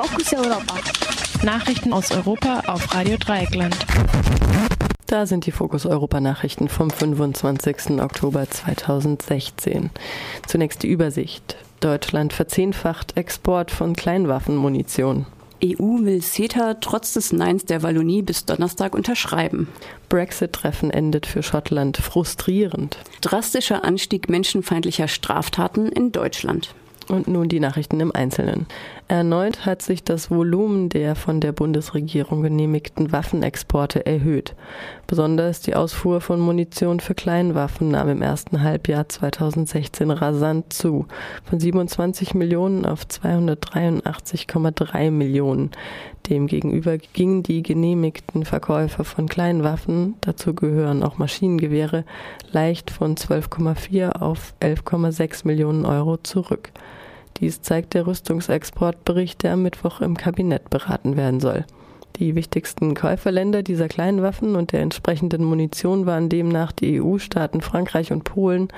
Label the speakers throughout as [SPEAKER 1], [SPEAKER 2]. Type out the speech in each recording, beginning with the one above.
[SPEAKER 1] Fokus Europa.
[SPEAKER 2] Nachrichten aus Europa auf Radio Dreieckland.
[SPEAKER 3] Da sind die Fokus Europa Nachrichten vom 25. Oktober 2016. Zunächst die Übersicht. Deutschland verzehnfacht Export von Kleinwaffenmunition.
[SPEAKER 4] EU will CETA trotz des Neins der Wallonie bis Donnerstag unterschreiben.
[SPEAKER 3] Brexit-Treffen endet für Schottland frustrierend.
[SPEAKER 4] Drastischer Anstieg menschenfeindlicher Straftaten in Deutschland.
[SPEAKER 3] Und nun die Nachrichten im Einzelnen. Erneut hat sich das Volumen der von der Bundesregierung genehmigten Waffenexporte erhöht. Besonders die Ausfuhr von Munition für Kleinwaffen nahm im ersten Halbjahr 2016 rasant zu, von 27 Millionen auf 283,3 Millionen. Demgegenüber gingen die genehmigten Verkäufe von Kleinwaffen, dazu gehören auch Maschinengewehre, leicht von 12,4 auf 11,6 Millionen Euro zurück. Dies zeigt der Rüstungsexportbericht, der am Mittwoch im Kabinett beraten werden soll. Die wichtigsten Käuferländer dieser kleinen Waffen und der entsprechenden Munition waren demnach die EU-Staaten Frankreich und Polen,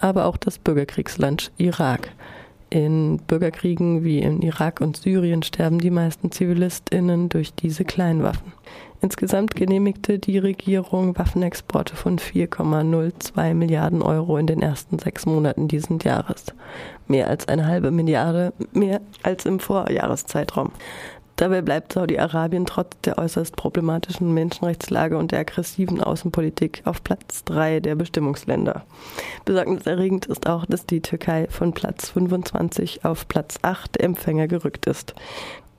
[SPEAKER 3] aber auch das Bürgerkriegsland Irak. In Bürgerkriegen wie in Irak und Syrien sterben die meisten Zivilistinnen durch diese Kleinwaffen. Insgesamt genehmigte die Regierung Waffenexporte von 4,02 Milliarden Euro in den ersten sechs Monaten dieses Jahres. Mehr als eine halbe Milliarde mehr als im Vorjahreszeitraum. Dabei bleibt Saudi-Arabien trotz der äußerst problematischen Menschenrechtslage und der aggressiven Außenpolitik auf Platz drei der Bestimmungsländer. Besorgniserregend ist auch, dass die Türkei von Platz 25 auf Platz 8 der Empfänger gerückt ist.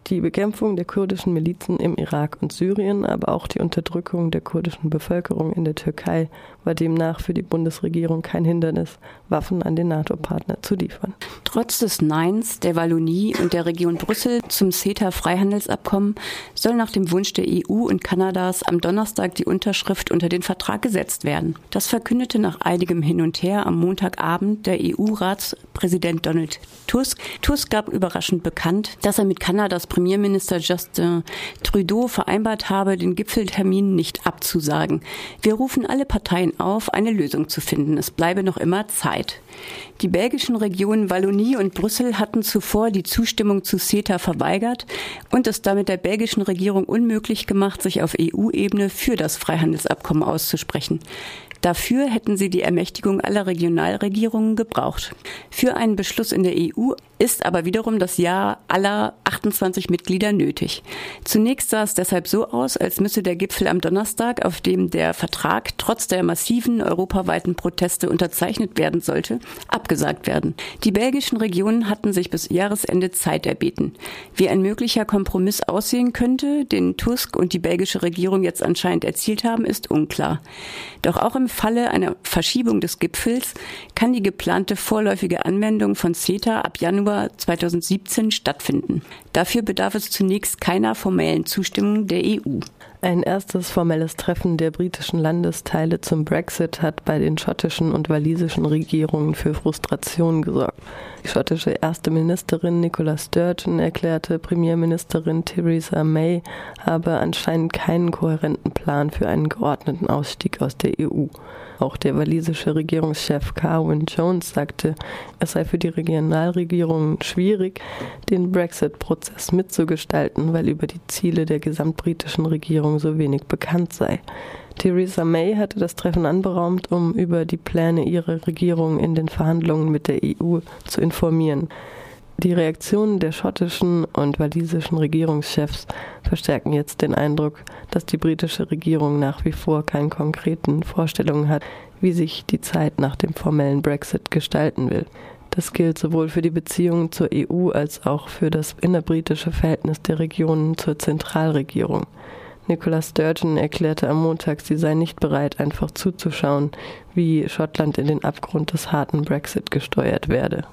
[SPEAKER 3] Die Bekämpfung der kurdischen Milizen im Irak und Syrien, aber auch die Unterdrückung der kurdischen Bevölkerung in der Türkei war demnach für die Bundesregierung kein Hindernis, Waffen an den NATO-Partner zu liefern.
[SPEAKER 4] Trotz des Neins der Wallonie und der Region Brüssel zum CETA-Freihandelsabkommen soll nach dem Wunsch der EU und Kanadas am Donnerstag die Unterschrift unter den Vertrag gesetzt werden. Das verkündete nach einigem Hin und Her am Montagabend der EU-Ratspräsident Donald Tusk. Tusk gab überraschend bekannt, dass er mit Kanadas Premierminister Justin Trudeau vereinbart habe, den Gipfeltermin nicht abzusagen. Wir rufen alle Parteien auf, eine Lösung zu finden. Es bleibe noch immer Zeit. Die belgischen Regionen Wallonie und Brüssel hatten zuvor die Zustimmung zu CETA verweigert und es damit der belgischen Regierung unmöglich gemacht, sich auf EU-Ebene für das Freihandelsabkommen auszusprechen. Dafür hätten sie die Ermächtigung aller Regionalregierungen gebraucht. Für einen Beschluss in der EU ist aber wiederum das Ja aller 28 Mitglieder nötig. Zunächst sah es deshalb so aus, als müsse der Gipfel am Donnerstag, auf dem der Vertrag trotz der massiven europaweiten Proteste unterzeichnet werden sollte, abgesagt werden. Die belgischen Regionen hatten sich bis Jahresende Zeit erbeten. Wie ein möglicher Kompromiss aussehen könnte, den Tusk und die belgische Regierung jetzt anscheinend erzielt haben, ist unklar. Doch auch im Falle einer Verschiebung des Gipfels kann die geplante vorläufige Anwendung von CETA ab Januar 2017 stattfinden. Dafür bedarf es zunächst keiner formellen Zustimmung der EU.
[SPEAKER 3] Ein erstes formelles Treffen der britischen Landesteile zum Brexit hat bei den schottischen und walisischen Regierungen für Frustration gesorgt. Die schottische erste Ministerin Nicola Sturgeon erklärte, Premierministerin Theresa May habe anscheinend keinen kohärenten Plan für einen geordneten Ausstieg aus der EU. Auch der walisische Regierungschef Carwyn Jones sagte, es sei für die Regionalregierungen schwierig, den Brexit-Prozess mitzugestalten, weil über die Ziele der gesamtbritischen Regierung so wenig bekannt sei. Theresa May hatte das Treffen anberaumt, um über die Pläne ihrer Regierung in den Verhandlungen mit der EU zu informieren. Die Reaktionen der schottischen und walisischen Regierungschefs verstärken jetzt den Eindruck, dass die britische Regierung nach wie vor keine konkreten Vorstellungen hat, wie sich die Zeit nach dem formellen Brexit gestalten will. Das gilt sowohl für die Beziehungen zur EU als auch für das innerbritische Verhältnis der Regionen zur Zentralregierung. Nicola Sturgeon erklärte am Montag, sie sei nicht bereit, einfach zuzuschauen, wie Schottland in den Abgrund des harten Brexit gesteuert werde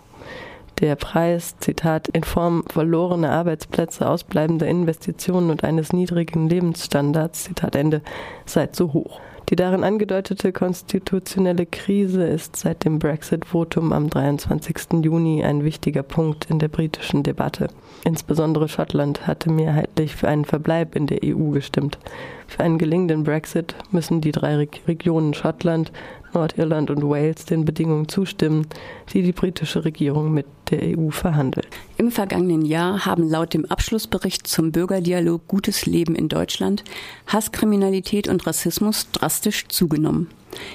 [SPEAKER 3] der Preis, Zitat, in Form verlorener Arbeitsplätze, ausbleibender Investitionen und eines niedrigen Lebensstandards, Zitat Ende, sei zu hoch. Die darin angedeutete konstitutionelle Krise ist seit dem Brexit-Votum am 23. Juni ein wichtiger Punkt in der britischen Debatte. Insbesondere Schottland hatte mehrheitlich für einen Verbleib in der EU gestimmt. Für einen gelingenden Brexit müssen die drei Regionen Schottland, Nordirland und Wales den Bedingungen zustimmen, die die britische Regierung mit der EU verhandelt.
[SPEAKER 4] Im vergangenen Jahr haben laut dem Abschlussbericht zum Bürgerdialog Gutes Leben in Deutschland Hasskriminalität und Rassismus drastisch zugenommen.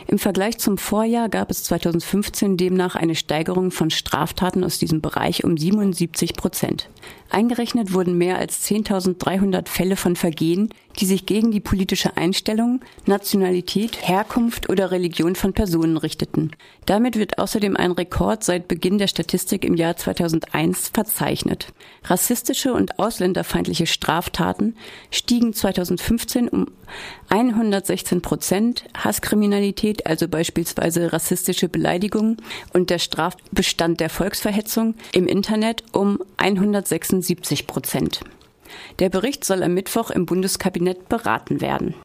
[SPEAKER 4] Im Vergleich zum Vorjahr gab es 2015 demnach eine Steigerung von Straftaten aus diesem Bereich um 77 Prozent. Eingerechnet wurden mehr als 10.300 Fälle von Vergehen, die sich gegen die politische Einstellung, Nationalität, Herkunft oder Religion von Personen richteten. Damit wird außerdem ein Rekord seit Beginn der Statistik im Jahr 2001 verzeichnet. Rassistische und ausländerfeindliche Straftaten stiegen 2015 um 116 Prozent, Hasskriminalität, also beispielsweise rassistische Beleidigungen und der Strafbestand der Volksverhetzung im Internet um 176 Prozent. Der Bericht soll am Mittwoch im Bundeskabinett beraten werden.